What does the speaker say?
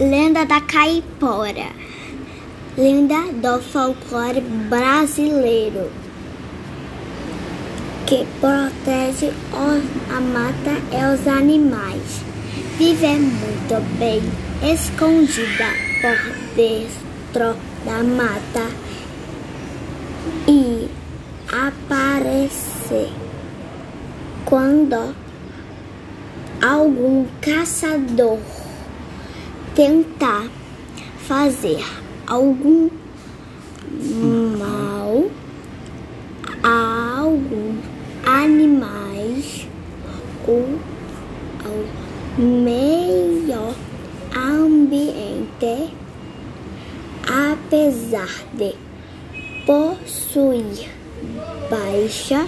Lenda da Caipora. Lenda do folclore brasileiro. Que protege a mata e os animais. Vive muito bem escondida por dentro da mata e aparece quando algum caçador tentar fazer algum mal a algum animais ou ao meio ambiente, apesar de possuir baixa